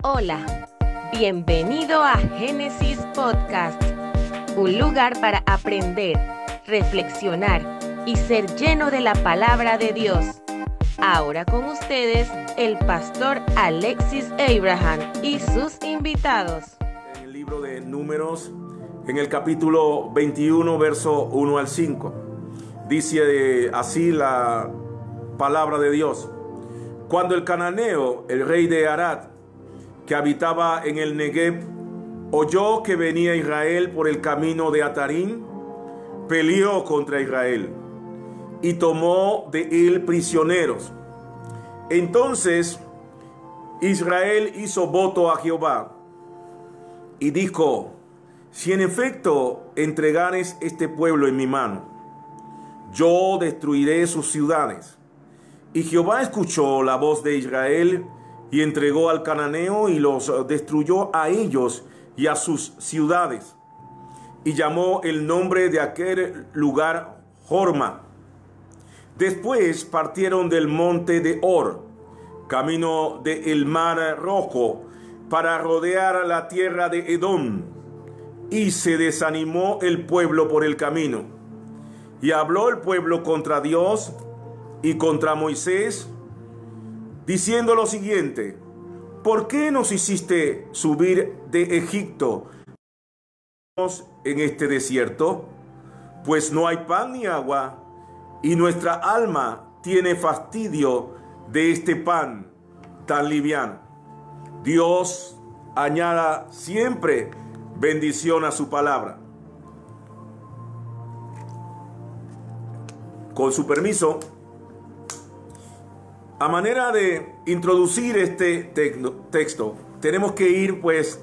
Hola, bienvenido a Génesis Podcast, un lugar para aprender, reflexionar y ser lleno de la palabra de Dios. Ahora con ustedes el pastor Alexis Abraham y sus invitados. En el libro de Números, en el capítulo 21, verso 1 al 5, dice así la palabra de Dios. Cuando el cananeo, el rey de Arad, que habitaba en el Negev, oyó que venía Israel por el camino de Atarín, peleó contra Israel y tomó de él prisioneros. Entonces Israel hizo voto a Jehová y dijo, si en efecto entregares este pueblo en mi mano, yo destruiré sus ciudades. Y Jehová escuchó la voz de Israel y entregó al cananeo y los destruyó a ellos y a sus ciudades. Y llamó el nombre de aquel lugar Jorma. Después partieron del monte de Or, camino del el mar rojo, para rodear la tierra de Edom. Y se desanimó el pueblo por el camino. Y habló el pueblo contra Dios y contra Moisés diciendo lo siguiente, ¿por qué nos hiciste subir de Egipto en este desierto? Pues no hay pan ni agua, y nuestra alma tiene fastidio de este pan tan liviano. Dios añada siempre bendición a su palabra. Con su permiso, a manera de introducir este texto, tenemos que ir pues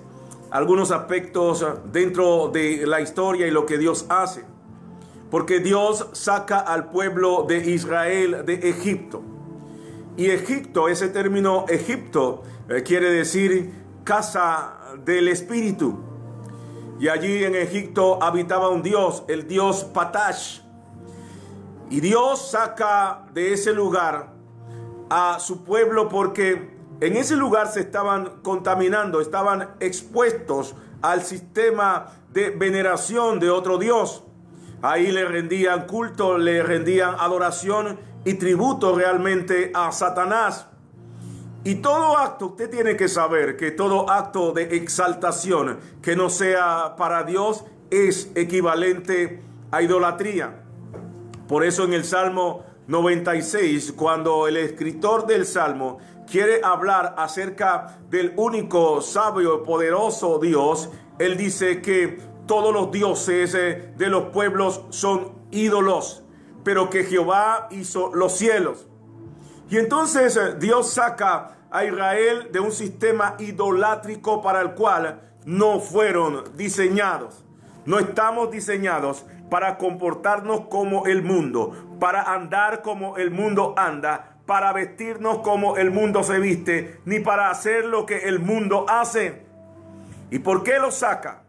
algunos aspectos dentro de la historia y lo que Dios hace. Porque Dios saca al pueblo de Israel de Egipto. Y Egipto, ese término Egipto, eh, quiere decir casa del espíritu. Y allí en Egipto habitaba un Dios, el Dios Patash. Y Dios saca de ese lugar a su pueblo porque en ese lugar se estaban contaminando, estaban expuestos al sistema de veneración de otro Dios. Ahí le rendían culto, le rendían adoración y tributo realmente a Satanás. Y todo acto, usted tiene que saber que todo acto de exaltación que no sea para Dios es equivalente a idolatría. Por eso en el Salmo 96, cuando el escritor del Salmo quiere hablar acerca del único sabio y poderoso Dios, él dice que todos los dioses eh, de los pueblos son ídolos, pero que Jehová hizo los cielos. Y entonces eh, Dios saca a Israel de un sistema idolátrico para el cual no fueron diseñados. No estamos diseñados para comportarnos como el mundo, para andar como el mundo anda, para vestirnos como el mundo se viste, ni para hacer lo que el mundo hace. ¿Y por qué lo saca?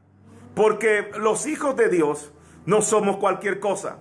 Porque los hijos de Dios no somos cualquier cosa.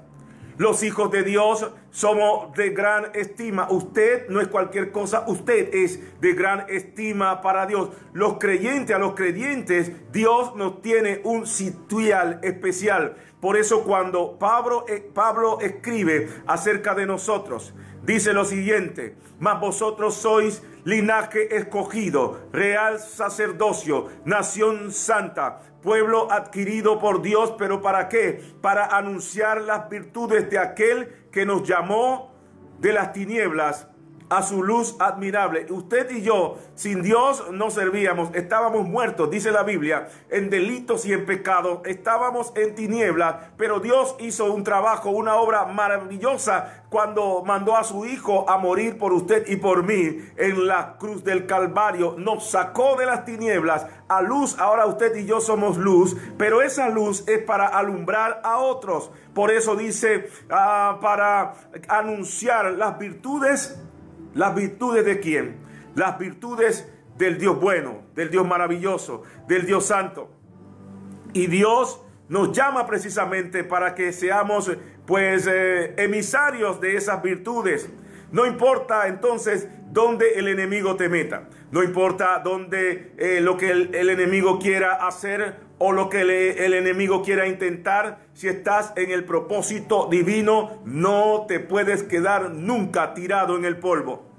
Los hijos de Dios somos de gran estima. Usted no es cualquier cosa, usted es de gran estima para Dios. Los creyentes, a los creyentes, Dios nos tiene un sitial especial. Por eso cuando Pablo, eh, Pablo escribe acerca de nosotros, dice lo siguiente, mas vosotros sois linaje escogido, real sacerdocio, nación santa, pueblo adquirido por Dios, pero ¿para qué? Para anunciar las virtudes de aquel que nos llamó de las tinieblas a su luz admirable. Usted y yo, sin Dios, no servíamos, estábamos muertos, dice la Biblia, en delitos y en pecados, estábamos en tinieblas, pero Dios hizo un trabajo, una obra maravillosa cuando mandó a su Hijo a morir por usted y por mí en la cruz del Calvario. Nos sacó de las tinieblas a luz, ahora usted y yo somos luz, pero esa luz es para alumbrar a otros. Por eso dice, ah, para anunciar las virtudes ¿Las virtudes de quién? Las virtudes del Dios bueno, del Dios maravilloso, del Dios santo. Y Dios nos llama precisamente para que seamos pues eh, emisarios de esas virtudes. No importa entonces dónde el enemigo te meta. No importa dónde eh, lo que el, el, enemigo quiera hacer o lo que el enemigo quiera intentar, si estás en el propósito divino, no te puedes quedar nunca tirado en el polvo.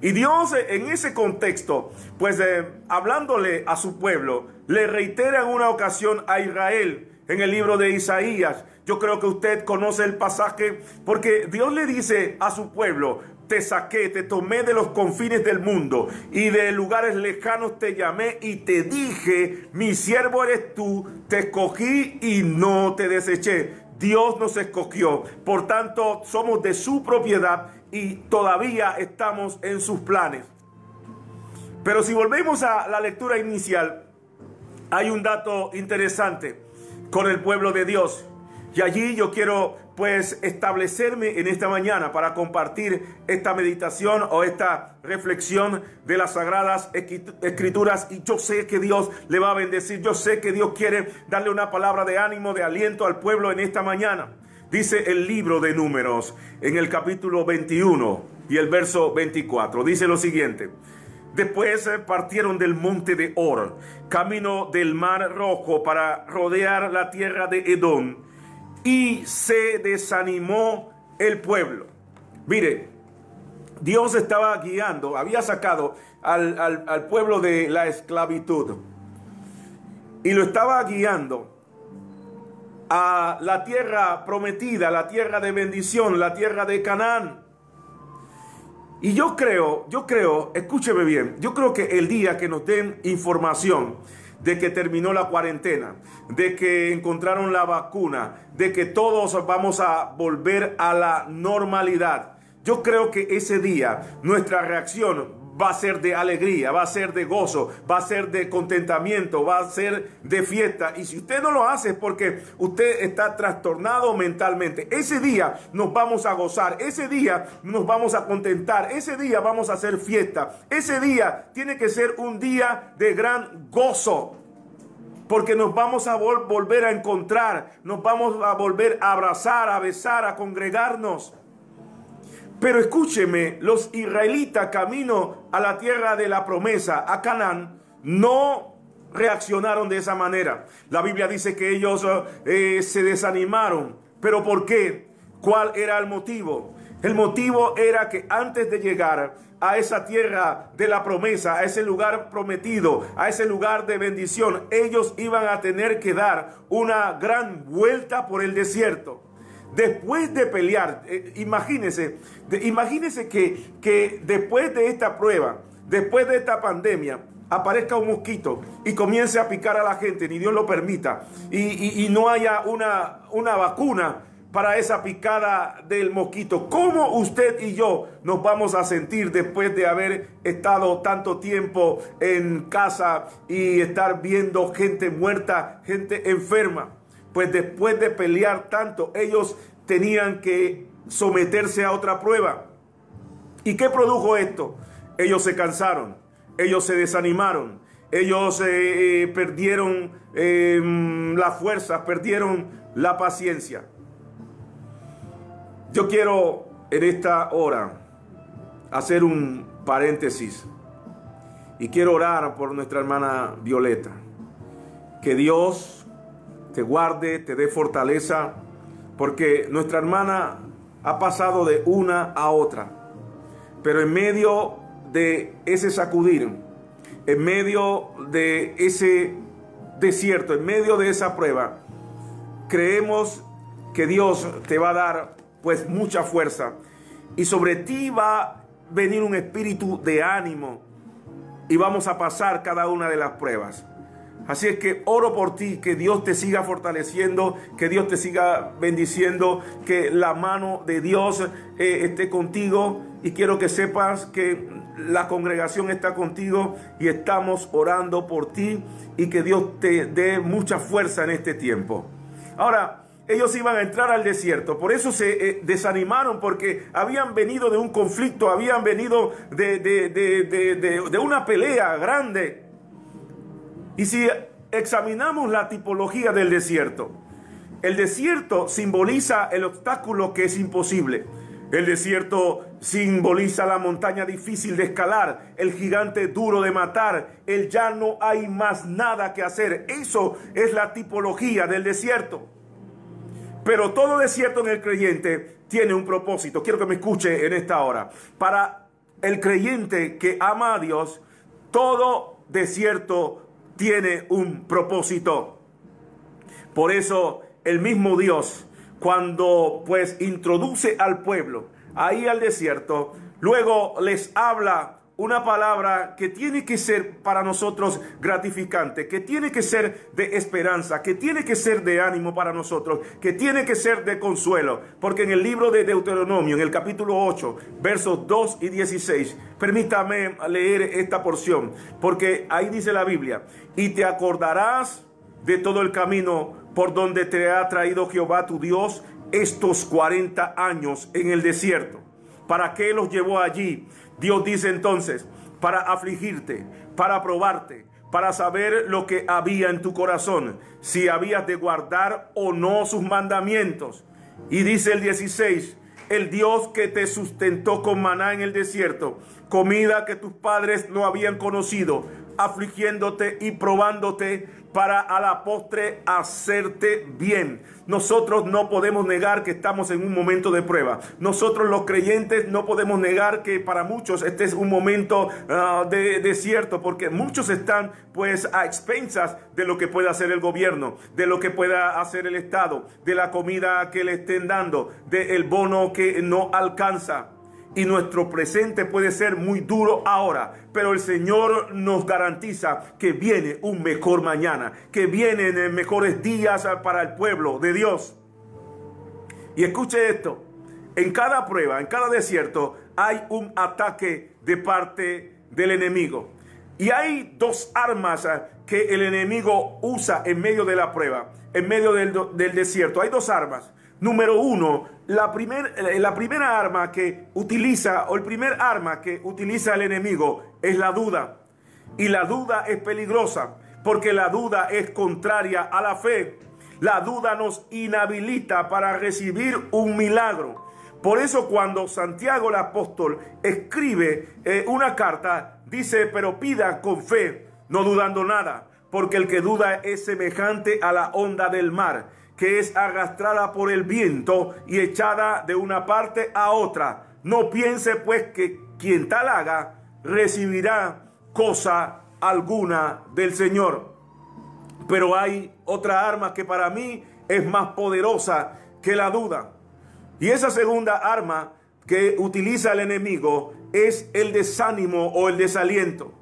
Y Dios en ese contexto, pues eh, hablándole a su pueblo, le reitera en una ocasión a Israel en el libro de Isaías. Yo creo que usted conoce el pasaje porque Dios le dice a su pueblo, te saqué, te tomé de los confines del mundo y de lugares lejanos te llamé y te dije, mi siervo eres tú, te escogí y no te deseché. Dios nos escogió, por tanto somos de su propiedad y todavía estamos en sus planes. Pero si volvemos a la lectura inicial, hay un dato interesante con el pueblo de Dios. Y allí yo quiero pues establecerme en esta mañana para compartir esta meditación o esta reflexión de las sagradas escrituras y yo sé que Dios le va a bendecir, yo sé que Dios quiere darle una palabra de ánimo, de aliento al pueblo en esta mañana. Dice el libro de números en el capítulo 21 y el verso 24. Dice lo siguiente. Después eh, partieron del monte de Or, camino del mar rojo para rodear la tierra de Edom, y se desanimó el pueblo. Mire, Dios estaba guiando, había sacado al, al pueblo de la esclavitud y lo estaba guiando a la tierra prometida, la tierra de bendición, la tierra de Canaán. Y yo creo, yo creo, escúcheme bien, yo creo que el día que nos den información de que terminó la cuarentena, de que encontraron la vacuna, de que todos vamos a volver a la normalidad, yo creo que ese día nuestra reacción va a ser de alegría, va a ser de gozo, va a ser de contentamiento, va a ser de fiesta. Y si usted no lo hace es porque usted está trastornado mentalmente. Ese día nos vamos a gozar, ese día nos vamos a contentar, ese día vamos a hacer fiesta. Ese día tiene que ser un día de gran gozo. Porque nos vamos a volver a encontrar, nos vamos a volver a abrazar, a besar, a congregarnos. Pero escúcheme, los israelitas camino a la tierra de la promesa, a Canaán, no reaccionaron de esa manera. La Biblia dice que ellos eh, se desanimaron. ¿Pero por qué? ¿Cuál era el motivo? El motivo era que antes de llegar a esa tierra de la promesa, a ese lugar prometido, a ese lugar de bendición, ellos iban a tener que dar una gran vuelta por el desierto después de pelear, eh, imagínense, imagínense que, que después de esta prueba, después de esta pandemia, aparezca un mosquito y comience a picar a la gente, ni Dios lo permita, y, no haya una, una vacuna para esa picada del mosquito. ¿Cómo usted y yo nos vamos a sentir después de haber estado tanto tiempo en casa y estar viendo gente muerta, gente enferma? Pues después de pelear tanto, ellos tenían que someterse a otra prueba. ¿Y qué produjo esto? Ellos se cansaron, ellos se desanimaron, ellos eh, eh, perdieron em, la fuerza, perdieron la paciencia. Yo quiero en esta hora hacer un paréntesis y quiero orar por nuestra hermana Violeta. Que Dios te guarde, te dé fortaleza, porque nuestra hermana ha pasado de una a otra. Pero en medio de ese sacudir, en medio de ese desierto, en medio de esa prueba, creemos que Dios te va a dar pues mucha fuerza y sobre ti va a venir un espíritu de ánimo y vamos a pasar cada una de las pruebas. Así es que oro por ti, que Dios te siga fortaleciendo, que Dios te siga bendiciendo, que la mano de Dios eh, esté contigo y quiero que sepas que la congregación está contigo y estamos orando por ti y que Dios te dé mucha fuerza en este tiempo. Ahora, ellos iban a entrar al desierto. Por eso se eh, desanimaron porque habían venido de un conflicto, habían venido de, de, una pelea grande. Y si examinamos la tipología del desierto, el desierto simboliza el obstáculo que es imposible. El desierto simboliza la montaña difícil de escalar, el gigante duro de matar, el ya no hay más nada que hacer. Eso es la tipología del desierto. Pero todo desierto en el creyente tiene un propósito. Quiero que me escuche en esta hora. Para el creyente que ama a Dios, todo desierto tiene un propósito. Por eso el mismo Dios cuando pues introduce al pueblo ahí al desierto, luego les habla una palabra que tiene que ser para nosotros gratificante, que tiene que ser de esperanza, que tiene que ser de ánimo para nosotros, que tiene que ser de consuelo. Porque en el libro de Deuteronomio, en el capítulo 8, versos 2 y 16, permítame leer esta porción, porque ahí dice la Biblia, y te acordarás de todo el camino por donde te ha traído Jehová tu Dios estos 40 años en el desierto. ¿Para qué los llevó allí? Dios dice entonces, para afligirte, para probarte, para saber lo que había en tu corazón, si habías de guardar o no sus mandamientos. Y dice el 16, el Dios que te sustentó con maná en el desierto, comida que tus padres no habían conocido, afligiéndote y probándote para a la postre hacerte bien. Nosotros no podemos negar que estamos en un momento de prueba. Nosotros los creyentes no podemos negar que para muchos este es un momento ah, de desierto porque muchos están pues a expensas de lo que pueda hacer el gobierno, de lo que pueda hacer el Estado, de la comida que le estén dando, del bono que no alcanza y nuestro presente puede ser muy duro ahora, pero el Señor nos garantiza que viene un mejor mañana, que vienen mejores días para el pueblo de Dios. Y escuche esto, en cada prueba, en cada desierto, hay un ataque de parte del enemigo. Y hay dos armas que el enemigo usa en medio de la prueba, en medio del, del desierto. Hay dos armas. Número uno, eh, la primera arma que utiliza, o el primer arma que utiliza el enemigo es la duda. Y la duda es peligrosa, porque la duda es contraria a la fe. La duda nos inhabilita para recibir un milagro. Por eso cuando Santiago el apóstol escribe eh, una carta, dice, pero pida con fe, no dudando nada, porque el que duda es semejante a la onda del mar que es arrastrada por el viento y echada de una parte a otra. No piense pues que quien tal haga recibirá cosa alguna del Señor. Pero hay otra arma que para mí es más poderosa que la duda. Y esa segunda arma que utiliza el enemigo es el desánimo o el desaliento.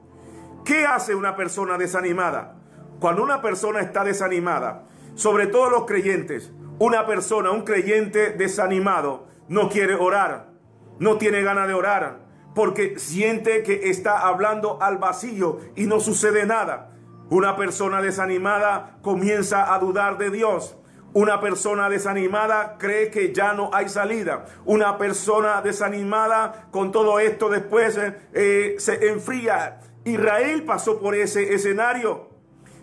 ¿Qué hace una persona desanimada? Cuando una persona está desanimada, sobre todo los creyentes. Una persona, un creyente desanimado, no quiere orar, no tiene ganas de orar, porque siente que está hablando al vacío y no sucede nada. Una persona desanimada comienza a dudar de Dios. Una persona desanimada cree que ya no hay salida. Una persona desanimada con todo esto después eh, eh, se enfría. Israel pasó por ese escenario.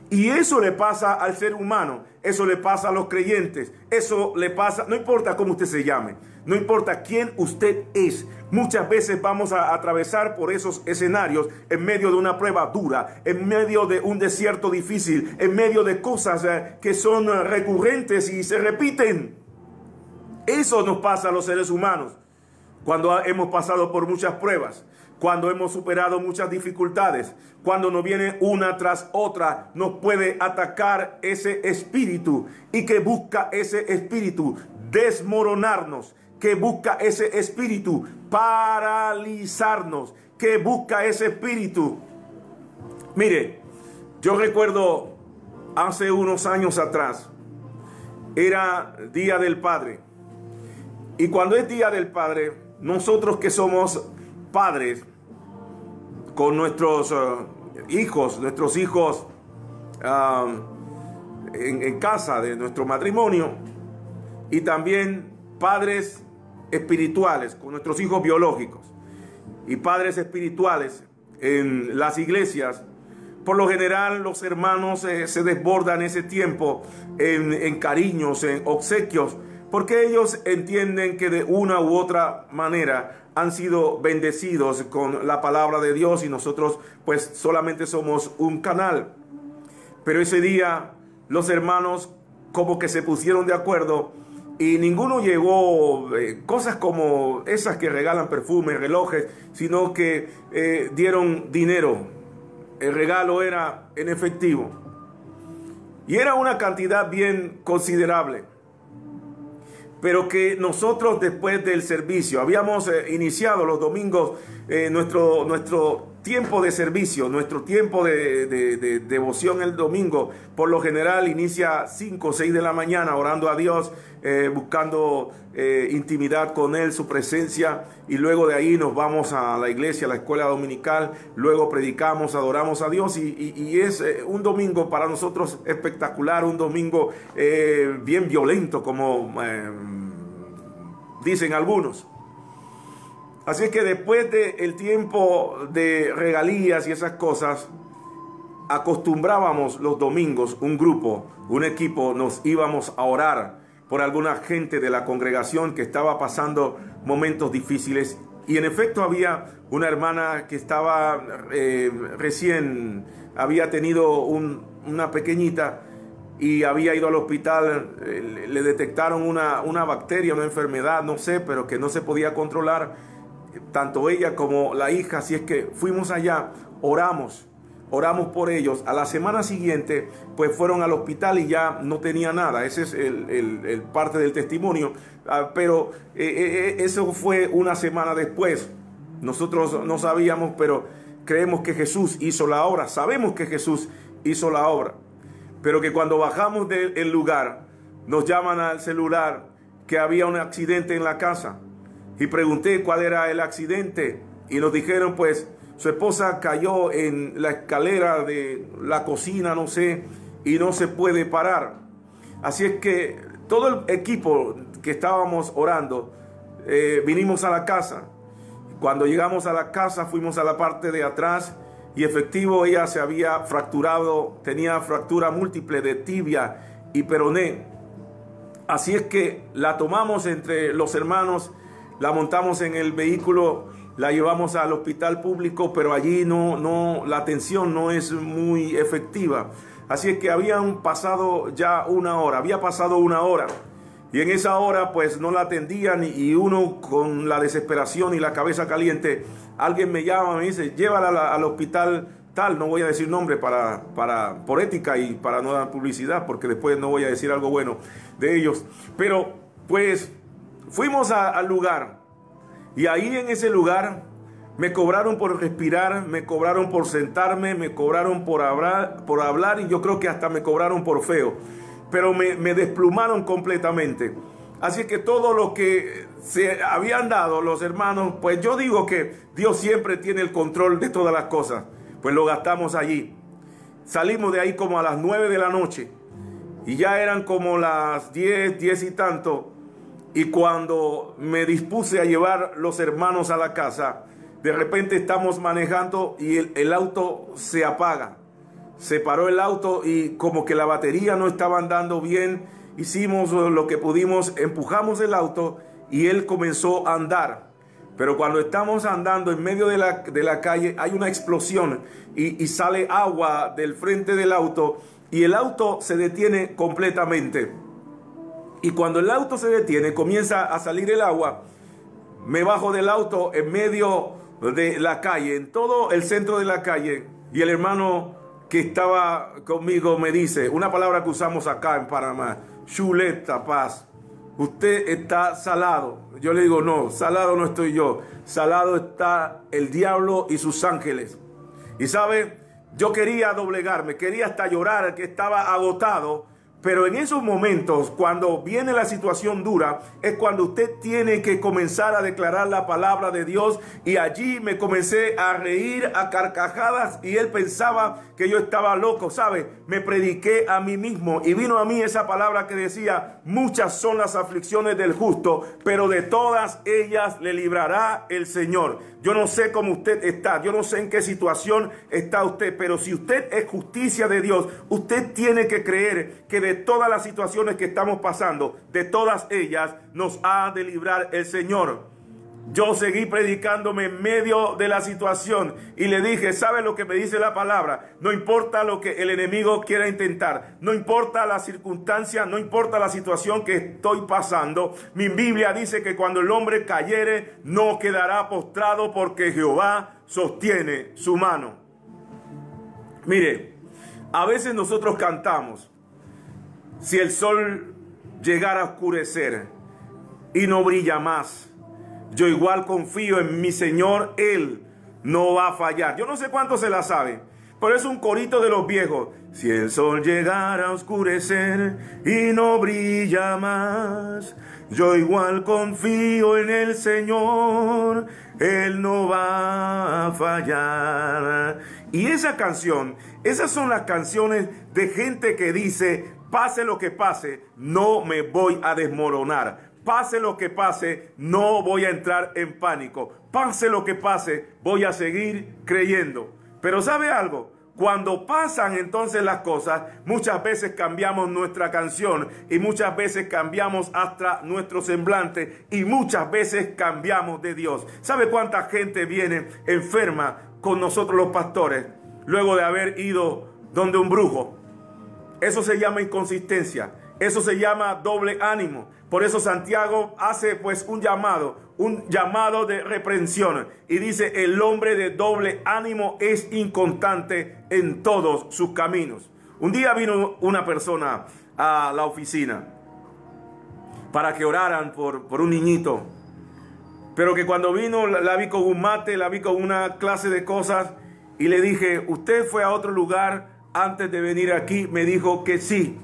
Y eso le pasa al ser humano, eso le pasa a los creyentes, eso le pasa, no importa cómo usted se llame, no importa quién usted es. Muchas veces vamos a atravesar por esos escenarios en medio de una prueba dura, en medio de un desierto difícil, en medio de cosas eh, que son eh, recurrentes y se repiten. Eso nos pasa a los seres humanos cuando hemos pasado por muchas pruebas cuando hemos superado muchas dificultades, cuando nos viene una tras otra, nos puede atacar ese espíritu y que busca ese espíritu desmoronarnos, que busca ese espíritu paralizarnos, que busca ese espíritu. Mire, yo recuerdo hace unos años atrás, era Día del Padre. Y cuando es Día del Padre, nosotros que somos padres con nuestros eh, hijos, nuestros hijos en, casa de nuestro matrimonio y también padres espirituales con nuestros hijos biológicos y padres espirituales en las iglesias. Por lo general los hermanos eh, se desbordan ese tiempo en, en cariños, en obsequios, porque ellos entienden que de una u otra manera han sido bendecidos con la palabra de Dios y nosotros pues solamente somos un canal. Pero ese día los hermanos como que se pusieron de acuerdo y ninguno llevó eh, cosas como esas que regalan perfumes, relojes, sino que eh, dieron dinero. El regalo era en efectivo. Y era una cantidad bien considerable pero que nosotros después del servicio, habíamos eh, iniciado los domingos eh, nuestro, nuestro tiempo de servicio, nuestro tiempo de, devoción el domingo, por lo general inicia 5 o 6 de la mañana orando a Dios, eh, buscando intimidad con Él, su presencia, y luego de ahí nos vamos a la iglesia, a la escuela dominical, luego predicamos, adoramos a Dios, y, y es un domingo para nosotros espectacular, un domingo bien violento, como dicen algunos. Así es que después del tiempo de regalías y esas cosas, acostumbrábamos los domingos, un grupo, un equipo, nos íbamos a orar por alguna gente de la congregación que estaba pasando momentos difíciles. Y en efecto había una hermana que estaba eh, recién, había tenido una pequeñita y había ido al hospital, eh, le detectaron una, una bacteria, una enfermedad, no sé, pero que no se podía controlar tanto ella como la hija, así es que fuimos allá, oramos, oramos por ellos. A la semana siguiente, pues fueron al hospital y ya no tenía nada. Ese es el, parte del testimonio. Ah, pero eh, eh, eh, eso fue una semana después. Nosotros no sabíamos, pero creemos que Jesús hizo la obra. Sabemos que Jesús hizo la obra. Pero que cuando bajamos del lugar, nos llaman al celular que había un accidente en la casa y pregunté cuál era el accidente y nos dijeron pues su esposa cayó en la escalera de la cocina, no sé, y no se puede parar. Así es que todo el equipo que estábamos orando, eh, vinimos a la casa. Cuando llegamos a la casa fuimos a la parte de atrás y efectivo ella se había fracturado, tenía fractura múltiple de tibia y peroné. Así es que la tomamos entre los hermanos la montamos en el vehículo, la llevamos al hospital público, pero allí no, no, la atención no es muy efectiva. Así es que habían pasado ya una hora, había pasado una hora. Y en esa hora pues no la atendían y uno con la desesperación y la cabeza caliente, alguien me llama, me dice, llévala al hospital tal, no voy a decir nombre para, para, por ética y para no dar publicidad, porque después no voy a decir algo bueno de ellos. Pero pues Fuimos al lugar y ahí en ese lugar me cobraron por respirar, me cobraron por sentarme, me cobraron por hablar, por hablar y yo creo que hasta me cobraron por feo. Pero me, me desplumaron completamente. Así que todo lo que se habían dado los hermanos, pues yo digo que Dios siempre tiene el control de todas las cosas. Pues lo gastamos allí. Salimos de ahí como a las nueve de la noche. Y ya eran como las diez, diez y tanto. Y cuando me dispuse a llevar los hermanos a la casa, de repente estamos manejando y el, auto se apaga. Se paró el auto y como que la batería no estaba andando bien, hicimos lo que pudimos, empujamos el auto y él comenzó a andar. Pero cuando estamos andando en medio de la, de la calle hay una explosión y, y sale agua del frente del auto y el auto se detiene completamente. Y cuando el auto se detiene, comienza a salir el agua. Me bajo del auto en medio de la calle, en todo el centro de la calle. Y el hermano que estaba conmigo me dice, una palabra que usamos acá en Panamá, chuleta, paz. Usted está salado. Yo le digo, no, salado no estoy yo. Salado está el diablo y sus ángeles. Y sabe, yo quería doblegarme, quería hasta llorar, que estaba agotado pero en esos momentos, cuando viene la situación dura, es cuando usted tiene que comenzar a declarar la palabra de Dios. Y allí me comencé a reír a carcajadas y él pensaba que yo estaba loco, ¿sabe? Me prediqué a mí mismo y vino a mí esa palabra que decía, muchas son las aflicciones del justo, pero de todas ellas le librará el Señor. Yo no sé cómo usted está, yo no sé en qué situación está usted, pero si usted es justicia de Dios, usted tiene que creer que todas las situaciones que estamos pasando, de todas ellas nos ha de librar el Señor. Yo seguí predicándome en medio de la situación y le dije, ¿sabe lo que me dice la palabra? No importa lo que el enemigo quiera intentar, no importa la circunstancia, no importa la situación que estoy pasando. Mi Biblia dice que cuando el hombre cayere, no quedará postrado porque Jehová sostiene su mano. Mire, a veces nosotros cantamos, si el sol llegara a oscurecer y no brilla más, yo igual confío en mi Señor, Él no va a fallar. Yo no sé cuánto se la sabe, pero es un corito de los viejos. Si el sol llegara a oscurecer y no brilla más, yo igual confío en el Señor, Él no va a fallar. Y esa canción, esas son las canciones de gente que dice, pase lo que pase, no me voy a desmoronar Pase lo que pase, no voy a entrar en pánico. Pase lo que pase, voy a seguir creyendo. Pero ¿sabe algo? Cuando pasan entonces las cosas, muchas veces cambiamos nuestra canción y muchas veces cambiamos hasta nuestro semblante y muchas veces cambiamos de Dios. ¿Sabe cuánta gente viene enferma con nosotros los pastores luego de haber ido donde un brujo? Eso se llama inconsistencia. Eso se llama doble ánimo. Por eso Santiago hace pues un llamado, un llamado de reprensión. Y dice, el hombre de doble ánimo es inconstante en todos sus caminos. Un día vino una persona a la oficina para que oraran por, por un niñito. Pero que cuando vino la vi con un mate, la vi con una clase de cosas y le dije, ¿usted fue a otro lugar antes de venir aquí? Me dijo que sí.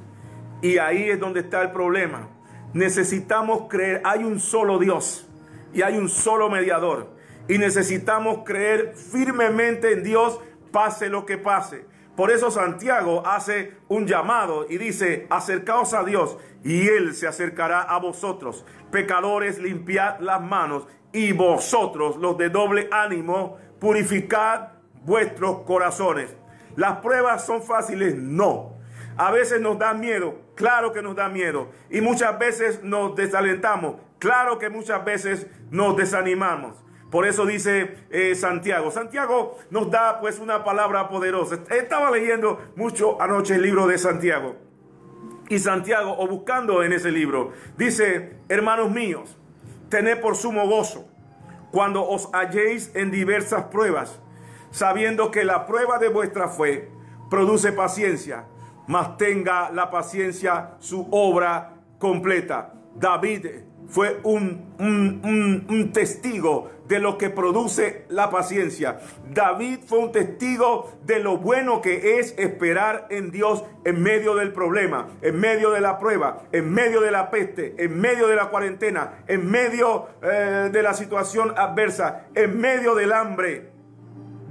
Y ahí es donde está el problema. Necesitamos creer, hay un solo Dios y hay un solo mediador. Y necesitamos creer firmemente en Dios, pase lo que pase. Por eso Santiago hace un llamado y dice, acercaos a Dios y Él se acercará a vosotros. Pecadores, limpiad las manos y vosotros, los de doble ánimo, purificad vuestros corazones. ¿Las pruebas son fáciles? No. A veces nos da miedo, claro que nos da miedo. Y muchas veces nos desalentamos, claro que muchas veces nos desanimamos. Por eso dice eh, Santiago. Santiago nos da pues una palabra poderosa. Estaba leyendo mucho anoche el libro de Santiago. Y Santiago, o buscando en ese libro, dice, hermanos míos, tened por sumo gozo cuando os halléis en diversas pruebas, sabiendo que la prueba de vuestra fe produce paciencia mas tenga la paciencia su obra completa. David fue un, un, testigo de lo que produce la paciencia. David fue un testigo de lo bueno que es esperar en Dios en medio del problema, en medio de la prueba, en medio de la peste, en medio de la cuarentena, en medio eh, de la situación adversa, en medio del hambre.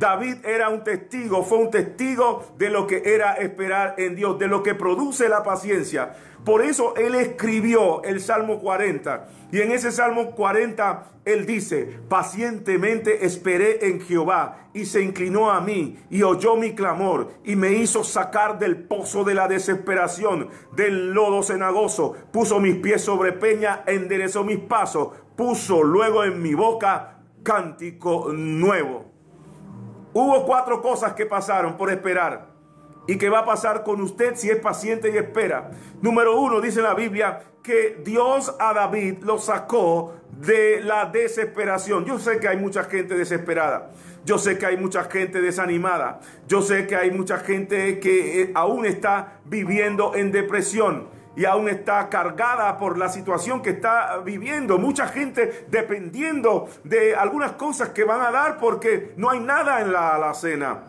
David era un testigo, fue un testigo de lo que era esperar en Dios, de lo que produce la paciencia. Por eso él escribió el Salmo 40. Y en ese Salmo 40 él dice, pacientemente esperé en Jehová y se inclinó a mí y oyó mi clamor y me hizo sacar del pozo de la desesperación, del lodo cenagoso, puso mis pies sobre peña, enderezó mis pasos, puso luego en mi boca cántico nuevo. Hubo cuatro cosas que pasaron por esperar y que va a pasar con usted si es paciente y espera. Número uno, dice la Biblia, que Dios a David lo sacó de la desesperación. Yo sé que hay mucha gente desesperada. Yo sé que hay mucha gente desanimada. Yo sé que hay mucha gente que eh, aún está viviendo en depresión y aún está cargada por la situación que está viviendo. Mucha gente dependiendo de algunas cosas que van a dar porque no hay nada en la alacena.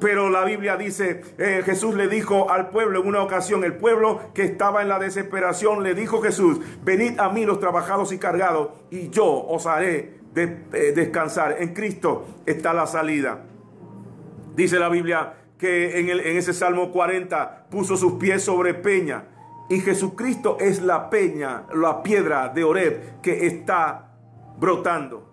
Pero la Biblia dice, eh, Jesús le dijo al pueblo en una ocasión, el pueblo que estaba en la desesperación, le dijo Jesús, venid a mí los trabajados y cargados y yo os haré eh, descansar. En Cristo está la salida. Dice la Biblia que en ese Salmo 40 puso sus pies sobre peña y Jesucristo es la peña, la piedra de Oreb que está brotando.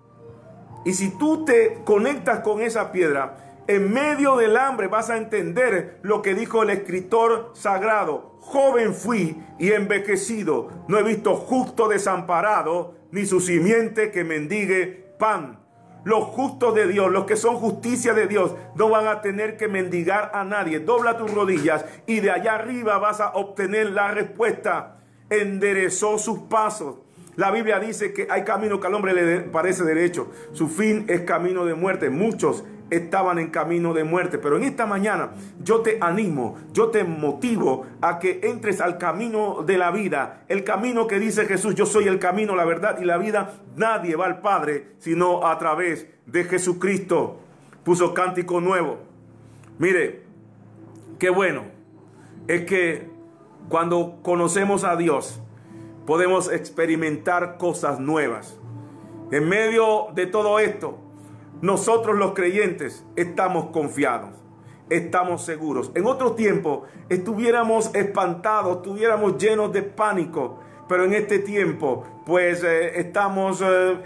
Y si tú te conectas con esa piedra, En medio del hambre vas a entender lo que dijo el escritor sagrado. Joven fui y envejecido. No he visto justo desamparado, ni su simiente que mendigue pan. Los justos de Dios, los que son justicia de Dios, no van a tener que mendigar a nadie. Dobla tus rodillas y de allá arriba vas a obtener la respuesta. Enderezó sus pasos. La Biblia dice que hay camino que al hombre le parece derecho. Su fin es camino de muerte. Muchos estaban en camino de muerte. Pero en esta mañana yo te animo, yo te motivo a que entres al camino de la vida. El camino que dice Jesús, yo soy el camino, la verdad y la vida. Nadie va al Padre sino a través de Jesucristo. Puso cántico nuevo. Mire, qué bueno es que cuando conocemos a Dios podemos experimentar cosas nuevas. En medio de todo esto, nosotros los creyentes estamos confiados, estamos seguros. En otro tiempo estuviéramos espantados, estuviéramos llenos de pánico, pero en este tiempo pues eh, estamos eh,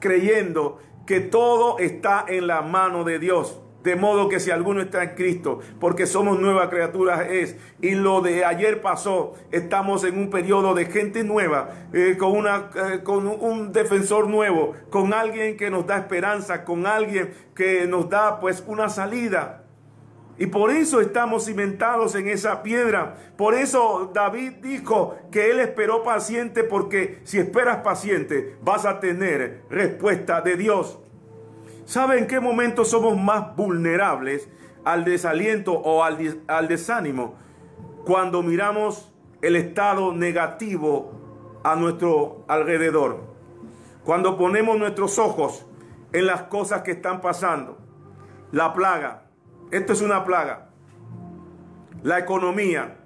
creyendo que todo está en la mano de Dios. De modo que si alguno está en Cristo, porque somos nuevas criaturas es, y lo de ayer pasó, estamos en un periodo de gente nueva, eh, con, una, eh, con un defensor nuevo, con alguien que nos da esperanza, con alguien que nos da pues una salida. Y por eso estamos cimentados en esa piedra. Por eso David dijo que él esperó paciente porque si esperas paciente vas a tener respuesta de Dios. ¿Sabe en qué momento somos más vulnerables al desaliento o al, al desánimo? Cuando miramos el estado negativo a nuestro alrededor. Cuando ponemos nuestros ojos en las cosas que están pasando. La plaga. Esto es una plaga. La economía.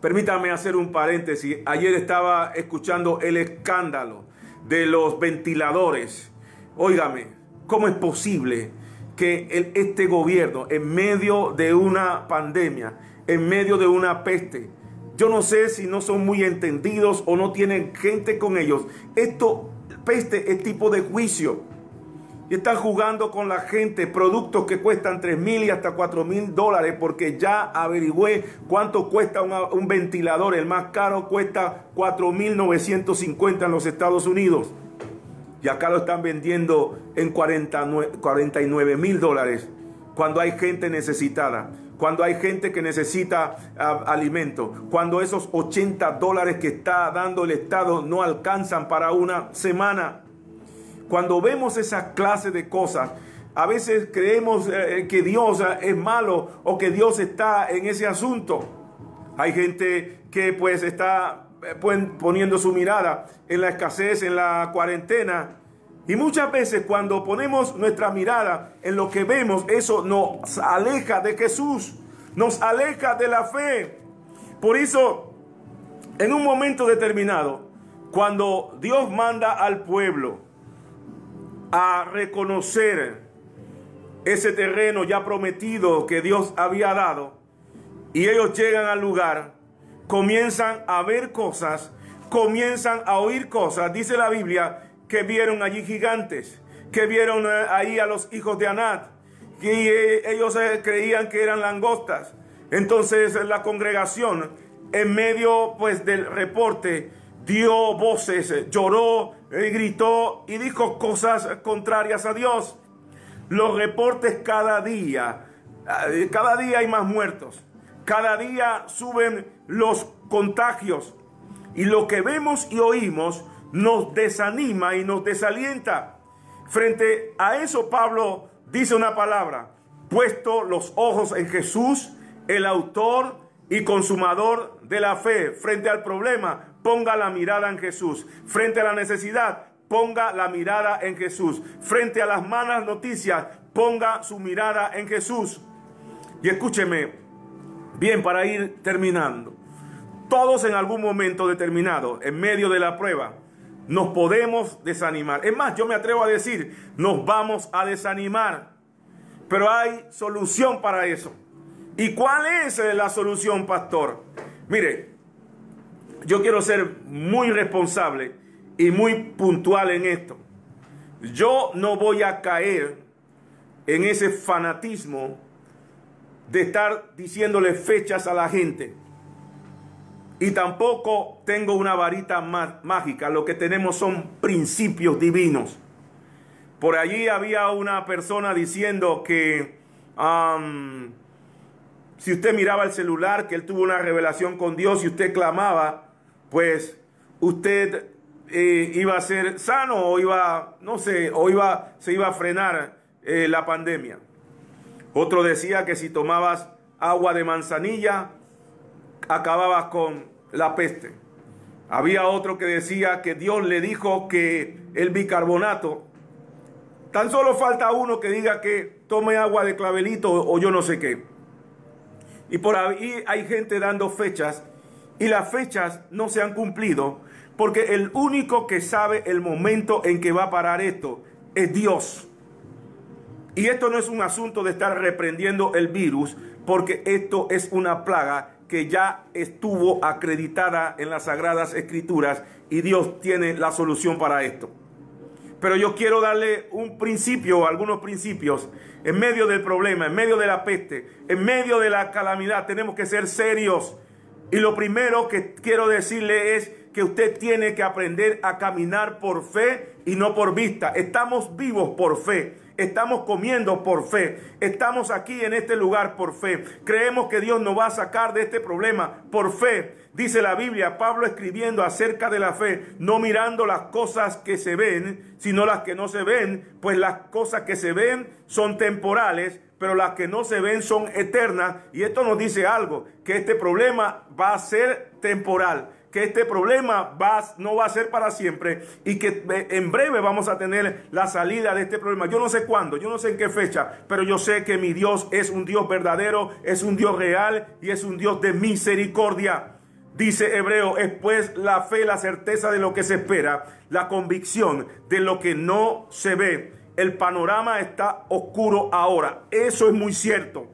Permítame hacer un paréntesis. Ayer estaba escuchando el escándalo de los ventiladores. Óigame, ¿Cómo es posible que este gobierno, en medio de una pandemia, en medio de una peste, yo no sé si no son muy entendidos o no tienen gente con ellos, esto, peste es tipo de juicio. Y están jugando con la gente productos que cuestan 3 mil y hasta 4 mil dólares porque ya averigüé cuánto cuesta un ventilador. El más caro cuesta 4 mil 950 en los Estados Unidos. Y acá lo están vendiendo en 49 mil dólares cuando hay gente necesitada, cuando hay gente que necesita ah, alimento, cuando esos 80 dólares que está dando el Estado no alcanzan para una semana. Cuando vemos esa clase de cosas, a veces creemos eh, que Dios ah, es malo o que Dios está en ese asunto. Hay gente que pues está eh, poniendo su mirada en la escasez, en la cuarentena. Y muchas veces cuando ponemos nuestra mirada en lo que vemos, eso nos aleja de Jesús, nos aleja de la fe. Por eso, en un momento determinado, cuando Dios manda al pueblo a reconocer ese terreno ya prometido que Dios había dado, y ellos llegan al lugar, comienzan a ver cosas, comienzan a oír cosas. Dice la Biblia que vieron allí gigantes, que vieron eh, ahí a los hijos de Anat, que eh, ellos eh, creían que eran langostas. Entonces la congregación, en medio pues del reporte, dio voces, lloró, gritó y dijo cosas contrarias a Dios. Los reportes cada día, cada día hay más muertos. Cada día suben los contagios y lo que vemos y oímos nos desanima y nos desalienta. Frente a eso Pablo dice una palabra, puesto los ojos en Jesús, el autor y consumador de la fe. Frente al problema, ponga la mirada en Jesús. Frente a la necesidad, ponga la mirada en Jesús. Frente a las malas noticias, ponga su mirada en Jesús. Y escúcheme, Bien, para ir terminando. Todos en algún momento determinado, en medio de la prueba, nos podemos desanimar. Es más, yo me atrevo a decir, nos vamos a desanimar. Pero hay solución para eso. ¿Y cuál es la solución, pastor? Mire, yo quiero ser muy responsable y muy puntual en esto. Yo no voy a caer en ese fanatismo de estar diciéndole fechas a la gente. Y tampoco tengo una varita mágica, lo que tenemos son principios divinos. Por allí había una persona diciendo que si usted miraba el celular, que él tuvo una revelación con Dios y usted clamaba, pues usted eh, iba a ser sano o iba, no sé, o iba, se iba a frenar eh, la pandemia. Otro decía que si tomabas agua de manzanilla, acababas con la peste. Había otro que decía que Dios le dijo que el bicarbonato, tan solo falta uno que diga que tome agua de clavelito o yo no sé qué. Y por ahí hay gente dando fechas y las fechas no se han cumplido porque el único que sabe el momento en que va a parar esto es Dios. Y esto no es un asunto de estar reprendiendo el virus, porque esto es una plaga que ya estuvo acreditada en las sagradas escrituras y Dios tiene la solución para esto. Pero yo quiero darle un principio, algunos principios, en medio del problema, en medio de la peste, en medio de la calamidad. Tenemos que ser serios. Y lo primero que quiero decirle es que usted tiene que aprender a caminar por fe y no por vista. Estamos vivos por fe. Estamos comiendo por fe. Estamos aquí en este lugar por fe. Creemos que Dios nos va a sacar de este problema por fe. Dice la Biblia, Pablo escribiendo acerca de la fe, no mirando las cosas que se ven, sino las que no se ven, pues las cosas que se ven son temporales, pero las que no se ven son eternas. Y esto nos dice algo, que este problema va a ser temporal que este problema no va a ser para siempre y que eh, en breve vamos a tener la salida de este problema. Yo no sé cuándo, yo no sé en qué fecha, pero yo sé que mi Dios es un Dios verdadero, es un Dios real y es un Dios de misericordia. Dice Hebreo, es pues la fe, la certeza de lo que se espera, la convicción de lo que no se ve. El panorama está oscuro ahora. Eso es muy cierto.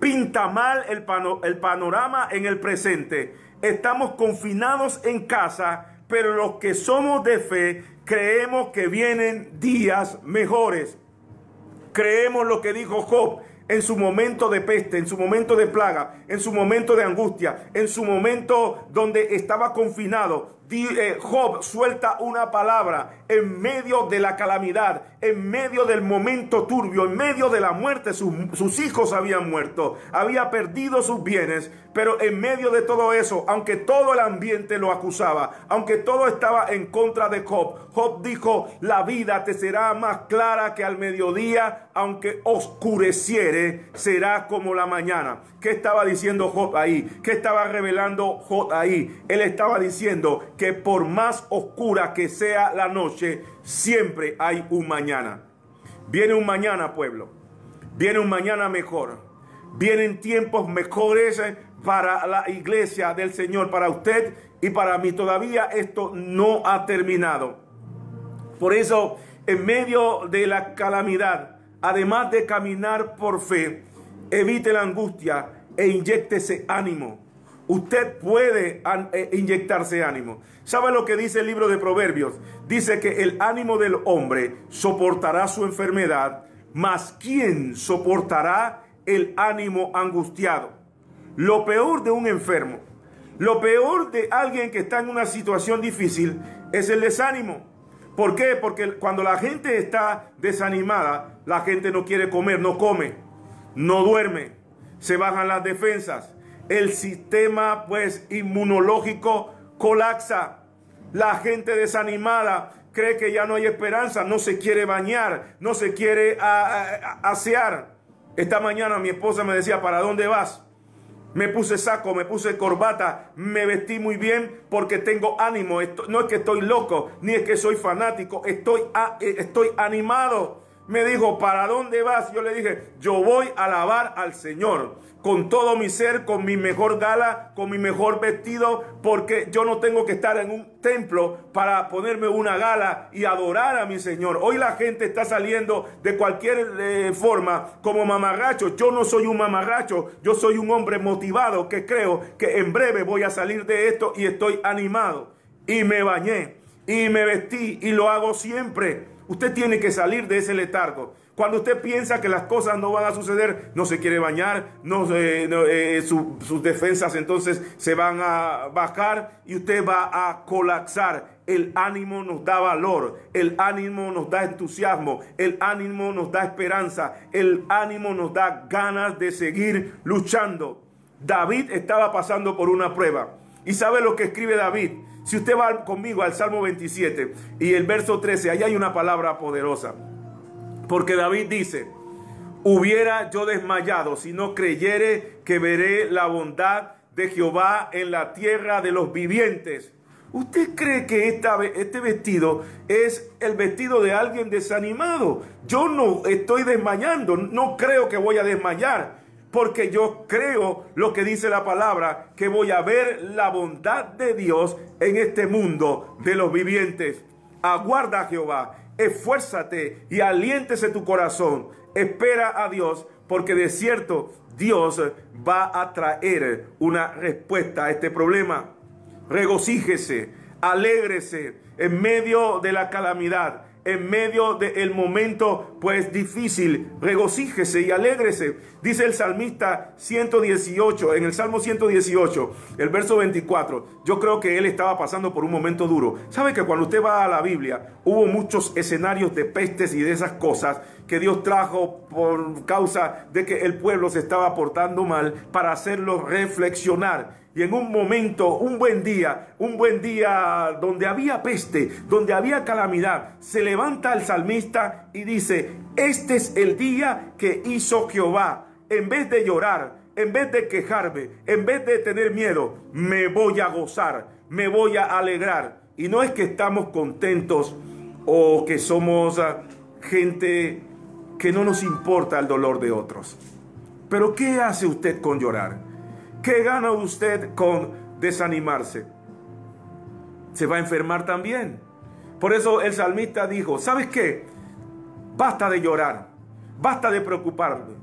Pinta mal el, el panorama en el presente estamos confinados en casa, pero los que somos de fe creemos que vienen días mejores. Creemos lo que dijo Job en su momento de peste, en su momento de plaga, en su momento de angustia, en su momento donde estaba confinado. Eh, Job suelta una palabra en medio de la calamidad, en medio del momento turbio, en medio de la muerte. Sus, hijos habían muerto, había perdido sus bienes, pero en medio de todo eso, aunque todo el ambiente lo acusaba, aunque todo estaba en contra de Job, Job dijo, la vida te será más clara que al mediodía, aunque oscureciere, será como la mañana. ¿Qué estaba diciendo Job ahí? ¿Qué estaba revelando Job ahí? Él estaba diciendo que por más oscura que sea la noche, siempre hay un mañana. Viene un mañana, pueblo. Viene un mañana mejor. Vienen tiempos mejores eh, para la iglesia del Señor, para usted y para mí. Todavía esto no ha terminado. Por eso, en medio de la calamidad, además de caminar por fe, evite la angustia e inyectese ánimo usted puede eh, inyectarse ánimo. ¿Sabe lo que dice el libro de Proverbios? Dice que el ánimo del hombre soportará su enfermedad, mas ¿quién soportará el ánimo angustiado? Lo peor de un enfermo, lo peor de alguien que está en una situación difícil es el desánimo. ¿Por qué? Porque cuando la gente está desanimada, la gente no quiere comer, no come, no duerme, se bajan las defensas, el sistema pues inmunológico colapsa. La gente desanimada cree que ya no hay esperanza, no se quiere bañar, no se quiere asear. Esta mañana mi esposa me decía, ¿para dónde vas? Me puse saco, me puse corbata, me vestí muy bien porque tengo ánimo. no es que estoy loco, ni es que soy fanático, estoy, eh, estoy animado. Me dijo, ¿para dónde vas? Yo le dije, yo voy a alabar al Señor con todo mi ser, con mi mejor gala, con mi mejor vestido, porque yo no tengo que estar en un templo para ponerme una gala y adorar a mi Señor. Hoy la gente está saliendo de cualquier eh, forma como mamarracho. Yo no soy un mamarracho, yo soy un hombre motivado que creo que en breve voy a salir de esto y estoy animado. Y me bañé y me vestí y lo hago siempre. Usted tiene que salir de ese letargo. Cuando usted piensa que las cosas no van a suceder, no se quiere bañar, no, eh, sus defensas entonces se van a bajar y usted va a colapsar. El ánimo nos da valor, el ánimo nos da entusiasmo, el ánimo nos da esperanza, el ánimo nos da ganas de seguir luchando. David estaba pasando por una prueba. ¿Y sabe lo que escribe David? Si usted va conmigo al Salmo 27 y el verso 13, ahí hay una palabra poderosa. Porque David dice, hubiera yo desmayado si no creyere que veré la bondad de Jehová en la tierra de los vivientes. ¿Usted cree que este vestido es el vestido de alguien desanimado? Yo no estoy desmayando, no creo que voy a desmayar, porque yo creo lo que dice la palabra, que voy a ver la bondad de Dios en este mundo de los vivientes. Aguarda a Jehová esfuérzate y aliéntese tu corazón. Espera a Dios, porque de cierto Dios va a traer una respuesta a este problema. Regocíjese, alégrese en medio de la calamidad en medio del momento pues difícil, regocíjese y alégrese. Dice el salmista 118, en el Salmo 118, el verso 24, yo creo que él estaba pasando por un momento duro. ¿Sabe que cuando usted va a la Biblia, hubo muchos escenarios de pestes y de esas cosas que Dios trajo por causa de que el pueblo se estaba portando mal para hacerlo reflexionar? y en un momento, un buen día, un buen día donde había peste, donde había calamidad, se levanta el salmista y dice, este es el día que hizo Jehová. En vez de llorar, en vez de quejarme, en vez de tener miedo, me voy a gozar, me voy a alegrar. Y no es que estamos contentos o que somos ah, gente que no nos importa el dolor de otros. Pero ¿qué hace usted con llorar? ¿Qué gana usted con desanimarse? Se va a enfermar también. Por eso el salmista dijo, ¿sabes qué? Basta de llorar, basta de preocuparme,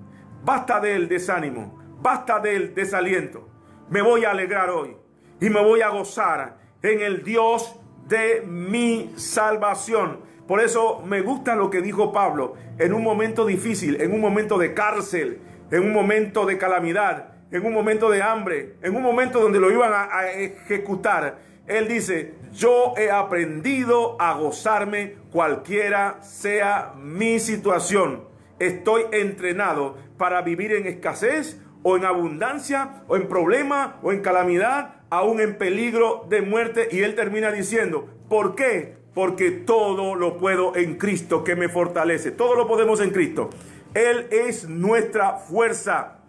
basta del desánimo, basta del desaliento. Me voy a alegrar hoy y me voy a gozar en el Dios de mi salvación. Por eso me gusta lo que dijo Pablo en un momento difícil, en un momento de cárcel, en un momento de calamidad en un momento de hambre, en un momento donde lo iban a, ejecutar, él dice, yo he aprendido a gozarme cualquiera sea mi situación. Estoy entrenado para vivir en escasez o en abundancia o en problema o en calamidad, aún en peligro de muerte. Y él termina diciendo, ¿por qué? Porque todo lo puedo en Cristo que me fortalece. Todo lo podemos en Cristo. Él es nuestra fuerza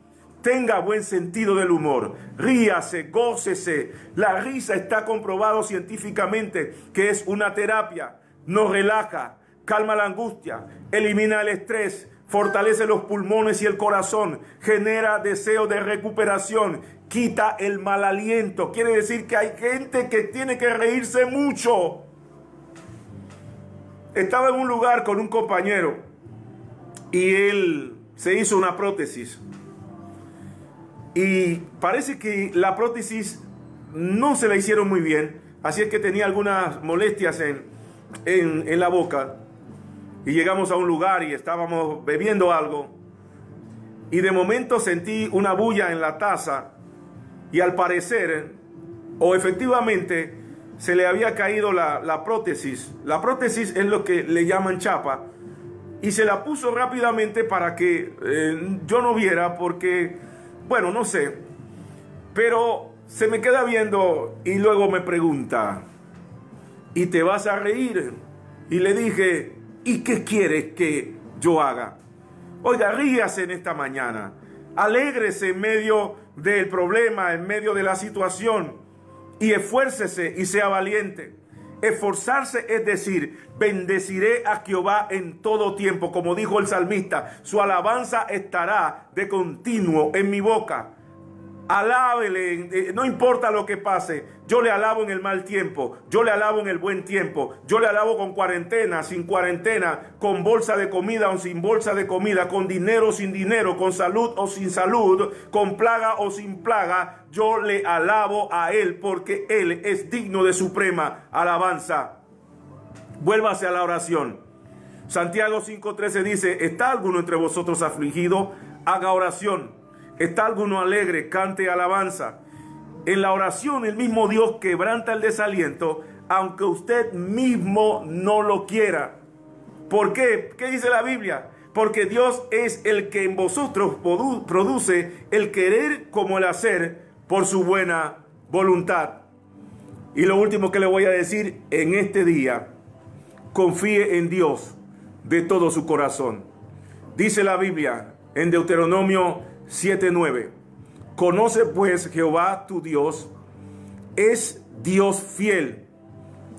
tenga buen sentido del humor, ríase, gócese. La risa está comprobado científicamente que es una terapia, nos relaja, calma la angustia, elimina el estrés, fortalece los pulmones y el corazón, genera deseo de recuperación, quita el mal aliento. Quiere decir que hay gente que tiene que reírse mucho. Estaba en un lugar con un compañero y él se hizo una prótesis. Y parece que la prótesis no se la hicieron muy bien, así es que tenía algunas molestias en, en, la boca. Y llegamos a un lugar y estábamos bebiendo algo. Y de momento sentí una bulla en la taza. Y al parecer, o efectivamente, se le había caído la, prótesis. La prótesis es lo que le llaman chapa. Y se la puso rápidamente para que eh, yo no viera porque bueno, no sé. Pero se me queda viendo y luego me pregunta, ¿y te vas a reír? Y le dije, ¿y qué quieres que yo haga? Oiga, ríase en esta mañana. Alégrese en medio del problema, en medio de la situación. Y esfuércese y sea valiente. Esforzarse es decir, bendeciré a Jehová en todo tiempo, como dijo el salmista, su alabanza estará de continuo en mi boca. Alábele, eh, no importa lo que pase, yo le alabo en el mal tiempo, yo le alabo en el buen tiempo, yo le alabo con cuarentena, sin cuarentena, con bolsa de comida o sin bolsa de comida, con dinero o sin dinero, con salud o sin salud, con plaga o sin plaga, yo le alabo a Él porque Él es digno de suprema alabanza. Vuélvase a la oración. Santiago 5:13 dice, ¿está alguno entre vosotros afligido? Haga oración. ¿Está alguno alegre? Cante alabanza. En la oración el mismo Dios quebranta el desaliento, aunque usted mismo no lo quiera. ¿Por qué? ¿Qué dice la Biblia? Porque Dios es el que en vosotros produce el querer como el hacer por su buena voluntad. Y lo último que le voy a decir en este día, confíe en Dios de todo su corazón. Dice la Biblia en Deuteronomio 7:9, conoce pues Jehová tu Dios, es Dios fiel.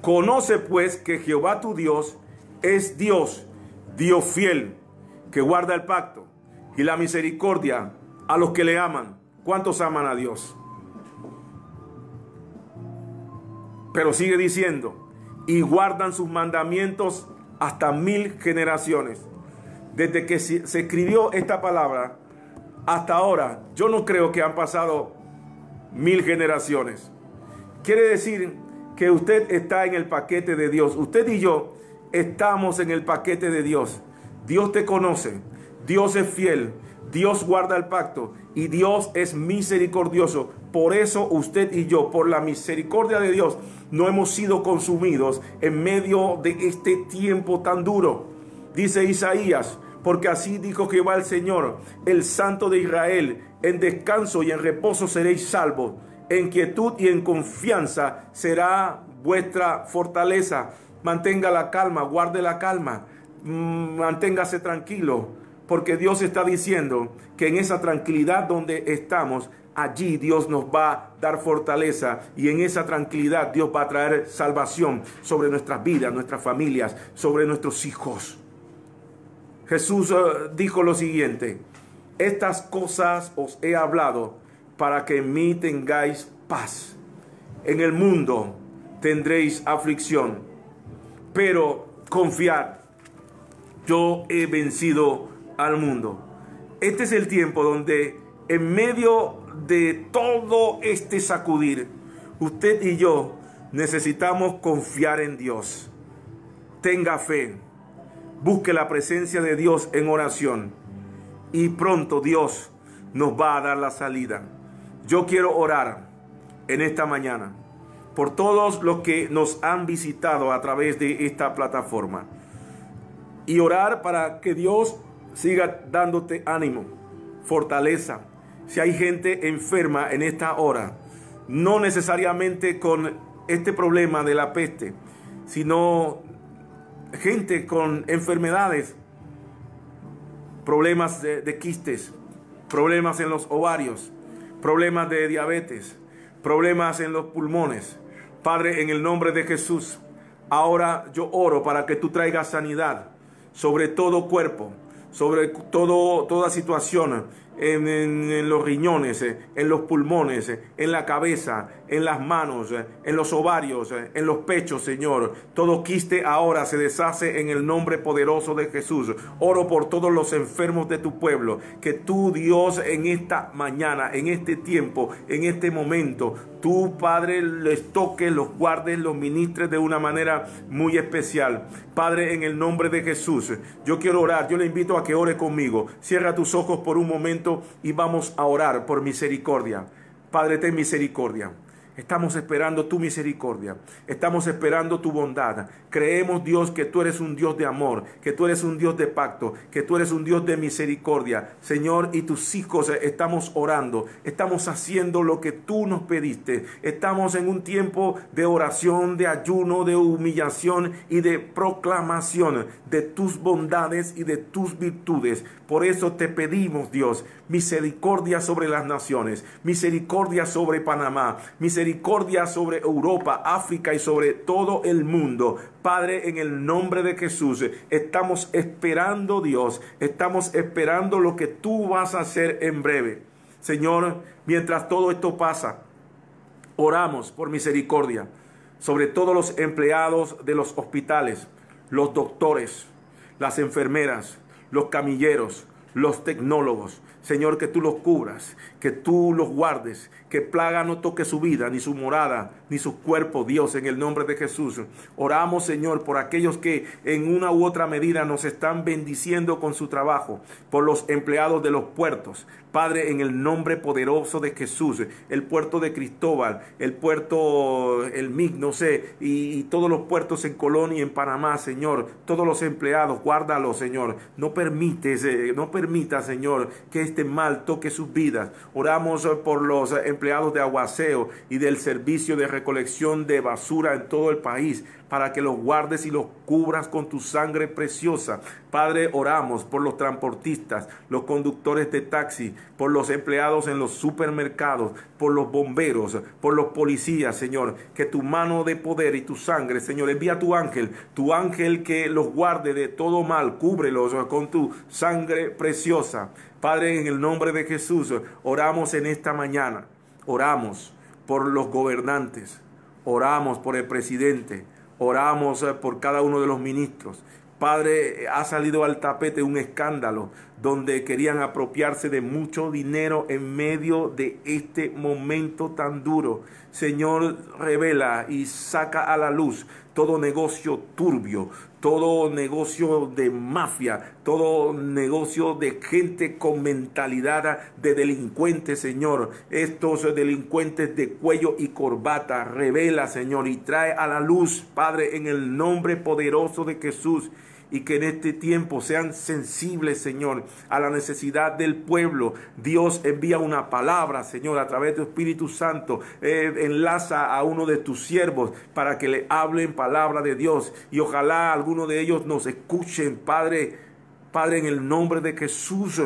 Conoce pues que Jehová tu Dios es Dios, Dios fiel que guarda el pacto y la misericordia a los que le aman. ¿Cuántos aman a Dios? Pero sigue diciendo, y guardan sus mandamientos hasta mil generaciones. Desde que se escribió esta palabra hasta ahora, yo no creo que han pasado mil generaciones. Quiere decir que usted está en el paquete de Dios. Usted y yo estamos en el paquete de Dios. Dios te conoce, Dios es fiel, Dios guarda el pacto y Dios es misericordioso. Por eso usted y yo, por la misericordia de Dios, no hemos sido consumidos en medio de este tiempo tan duro. Dice Isaías, porque así dijo Jehová el Señor, el Santo de Israel, en descanso y en reposo seréis salvos, en quietud y en confianza será vuestra fortaleza. Mantenga la calma, guarde la calma Mm, manténgase tranquilo, porque Dios está diciendo que en esa tranquilidad donde estamos, allí Dios nos va a dar fortaleza y en esa tranquilidad Dios va a traer salvación sobre nuestras vidas, nuestras familias, sobre nuestros hijos. Jesús eh, dijo lo siguiente, estas cosas os he hablado para que en mí tengáis paz. En el mundo tendréis aflicción, pero confiad, yo he vencido al mundo. Este es el tiempo donde en medio de todo este sacudir, usted y yo necesitamos confiar en Dios. Tenga fe, busque la presencia de Dios en oración y pronto Dios nos va a dar la salida. Yo quiero orar en esta mañana por todos los que nos han visitado a través de esta plataforma y orar para que Dios siga dándote ánimo, fortaleza. Si hay gente enferma en esta hora, no necesariamente con este problema de la peste, sino gente con enfermedades, problemas de, quistes, problemas en los ovarios, problemas de diabetes, problemas en los pulmones. Padre, en el nombre de Jesús, ahora yo oro para que tú traigas sanidad sobre todo cuerpo, sobre todo, toda situación en, los riñones, eh, en los pulmones, eh, en la cabeza, en las manos, eh, en los ovarios, en los pechos, Señor. Todo quiste ahora se deshace en el nombre poderoso de Jesús. Oro por todos los enfermos de tu pueblo. Que tú, Dios, en esta mañana, en este tiempo, en este momento, tú, Padre, les toques, los guardes, los ministres de una manera muy especial. Padre, en el nombre de Jesús, yo quiero orar. Yo le invito a que ore conmigo. Cierra tus ojos por un momento y vamos a orar por misericordia. Padre, ten misericordia. Estamos esperando tu misericordia. Estamos esperando tu bondad. Creemos, Dios, que tú eres un Dios de amor, que tú eres un Dios de pacto, que tú eres un Dios de misericordia. Señor, y tus hijos eh, estamos orando. Estamos haciendo lo que tú nos pediste. Estamos en un tiempo de oración, de ayuno, de humillación y de proclamación de tus bondades y de tus virtudes. Por eso te pedimos, Dios, misericordia sobre las naciones, misericordia sobre Panamá, misericordia sobre Europa, África y sobre todo el mundo. Padre, en el nombre de Jesús, estamos esperando, Dios, estamos esperando lo que tú vas a hacer en breve. Señor, mientras todo esto pasa, oramos por misericordia sobre todos los empleados de los hospitales, los doctores, las enfermeras, los camilleros, los tecnólogos. Señor, que tú los cubras, que tú los guardes, que plaga no toque su vida, ni su morada, ni su cuerpo, Dios, en el nombre de Jesús. Oramos, Señor, por aquellos que en una u otra medida nos están bendiciendo con su trabajo, por los empleados de los puertos. Padre, en el nombre poderoso de Jesús, el puerto de Cristóbal, el puerto, el MIG, no sé, y, todos los puertos en Colonia y en Panamá, Señor, todos los empleados, guárdalos, Señor. No permites, eh, no permita, Señor, que este mal toque sus vidas. Oramos por los empleados de aguaceo y del servicio de recolección de basura en todo el país para que los guardes y los cubras con tu sangre preciosa. Padre, oramos por los transportistas, los conductores de taxi, por los empleados en los supermercados, por los bomberos, por los policías, Señor. Que tu mano de poder y tu sangre, Señor, envía tu ángel, tu ángel que los guarde de todo mal, cúbrelos con tu sangre preciosa. Padre, en el nombre de Jesús, oramos en esta mañana. Oramos por los gobernantes. Oramos por el presidente Oramos eh, por cada uno de los ministros. Padre, ha salido al tapete un escándalo donde querían apropiarse de mucho dinero en medio de este momento tan duro. Señor, revela y saca a la luz todo negocio turbio, todo negocio de mafia, todo negocio de gente con mentalidad de delincuente, Señor. Estos delincuentes de cuello y corbata, revela, Señor, y trae a la luz, Padre, en el nombre poderoso de Jesús y que en este tiempo sean sensibles, Señor, a la necesidad del pueblo. Dios envía una palabra, Señor, a través de Espíritu Santo. Eh, enlaza a uno de tus siervos para que le hablen palabra de Dios y ojalá alguno de ellos nos escuchen, Padre, Padre, en el nombre de Jesús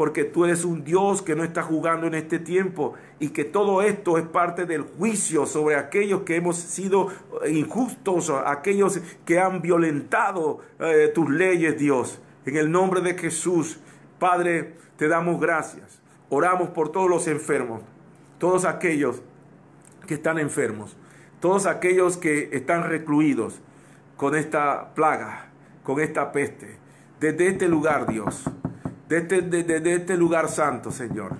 porque tú eres un Dios que no está jugando en este tiempo y que todo esto es parte del juicio sobre aquellos que hemos sido injustos, aquellos que han violentado eh, tus leyes, Dios. En el nombre de Jesús, Padre, te damos gracias. Oramos por todos los enfermos, todos aquellos que están enfermos, todos aquellos que están recluidos con esta plaga, con esta peste. Desde este lugar, Dios, desde este, este lugar santo, Señor.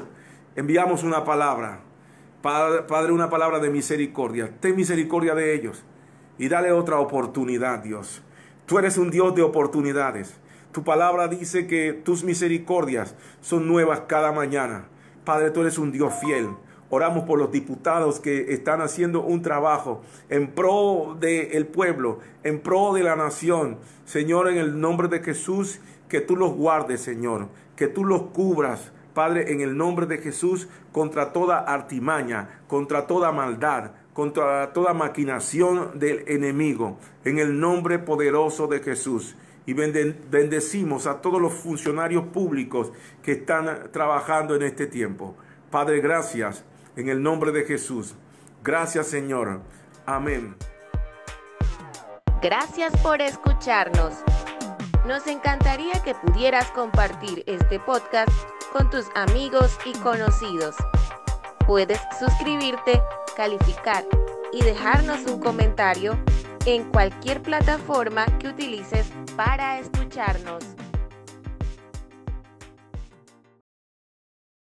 Enviamos una palabra, Padre, una palabra de misericordia. Ten misericordia de ellos y dale otra oportunidad, Dios. Tú eres un Dios de oportunidades. Tu palabra dice que tus misericordias son nuevas cada mañana. Padre, tú eres un Dios fiel. Oramos por los diputados que están haciendo un trabajo en pro del pueblo, en pro de la nación. Señor, en el nombre de Jesús, que tú los guardes, Señor, que tú los cubras, Padre, en el nombre de Jesús, contra toda artimaña, contra toda maldad, contra toda maquinación del enemigo, en el nombre poderoso de Jesús. Y bendecimos a todos los funcionarios públicos que están trabajando en este tiempo. Padre, gracias en el nombre de Jesús. Gracias Señor. Amén. Gracias por escucharnos. Nos encantaría que pudieras compartir este podcast con tus amigos y conocidos. Puedes suscribirte, calificar y dejarnos un comentario en cualquier plataforma que utilices para escucharnos.